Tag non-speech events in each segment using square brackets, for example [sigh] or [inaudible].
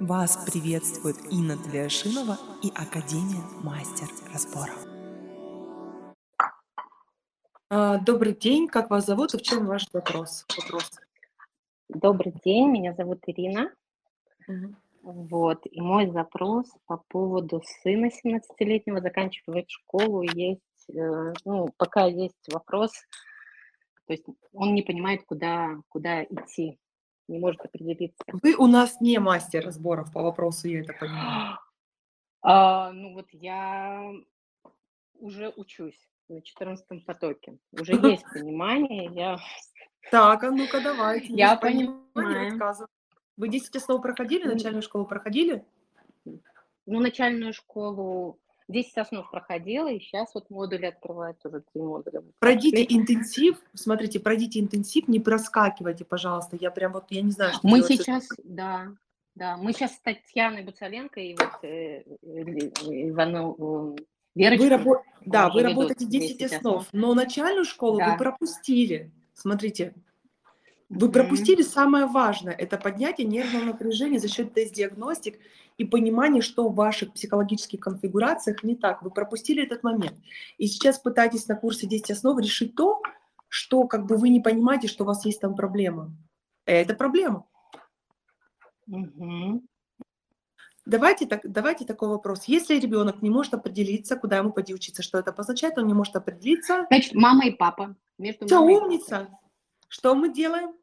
Вас приветствует Инна Тлешинова и Академия Мастер Разборов. А, Добрый день, как вас зовут и в чем ваш вопрос? вопрос? Добрый день, меня зовут Ирина. Мгм. Вот, и мой запрос по поводу сына 17-летнего, заканчивает школу, есть, э, ну, пока есть вопрос, то есть он не понимает, куда, куда идти, не может определиться. Вы у нас не мастер разборов по вопросу, я это понимаю. [gasps] А, ну вот я уже учусь на 14 потоке, уже [laughs] есть понимание, я [laughs] Так, а ну-ка давайте. Я понимаю. Вы 10 основ проходили, начальную школу проходили? Ну, начальную школу 10 основ проходила, и сейчас вот модули открываются, уже 3 модуля. Пройдите интенсив, смотрите, пройдите интенсив, не проскакивайте, пожалуйста. Я прям вот, я не знаю, что Мы сейчас, да, да, мы сейчас с Татьяной Буцаленко и вот э, э, Ивану, э, Верочкой, Вы рабо- Да, вы работаете 10 10 основ, но начальную школу Да. вы пропустили. Смотрите, вы пропустили самое важное, это поднятие нервного напряжения за счет тест-диагностик и понимание, что в ваших психологических конфигурациях не так. Вы пропустили этот момент. И сейчас пытаетесь на курсе 10 основ решить то, что как бы вы не понимаете, что у вас есть там проблема. Это проблема. Давайте, так, давайте такой вопрос. Если ребенок не может определиться, куда ему пойти учиться, что это обозначает, он не может определиться, Значит, мама и папа. Между Все, мамой и папой. Что мы делаем?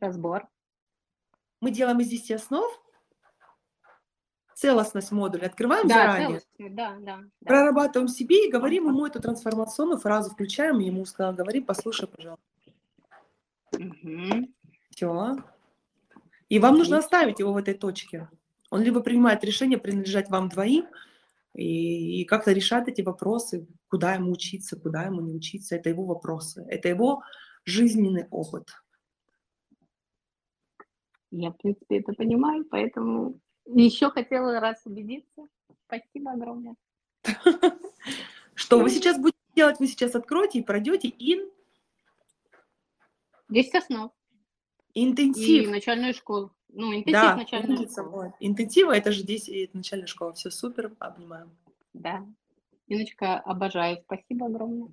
Разбор. Мы делаем из 10 основ целостность модуля, открываем Да, заранее, да, да. да. прорабатываем себе и говорим ему эту трансформационную фразу, включаем и ему сказал, говори, послушай, пожалуйста. Мгм. Все. И вам нужно оставить его в этой точке. Он либо принимает решение принадлежать вам двоим, и, и как-то решать эти вопросы, куда ему учиться, куда ему не учиться. Это его вопросы, это его жизненный опыт. Я, в принципе, это понимаю, поэтому еще хотела раз убедиться. Спасибо огромное. Что вы сейчас будете делать? Вы сейчас откроете и пройдете ин 10 основ. И интенсив. начальную школу. Ну, интенсив Да, начальную умница, школу. вот. интенсива это же здесь и начальная школа. Все супер, обнимаем. Да. Иночка, обожаю. Спасибо огромное.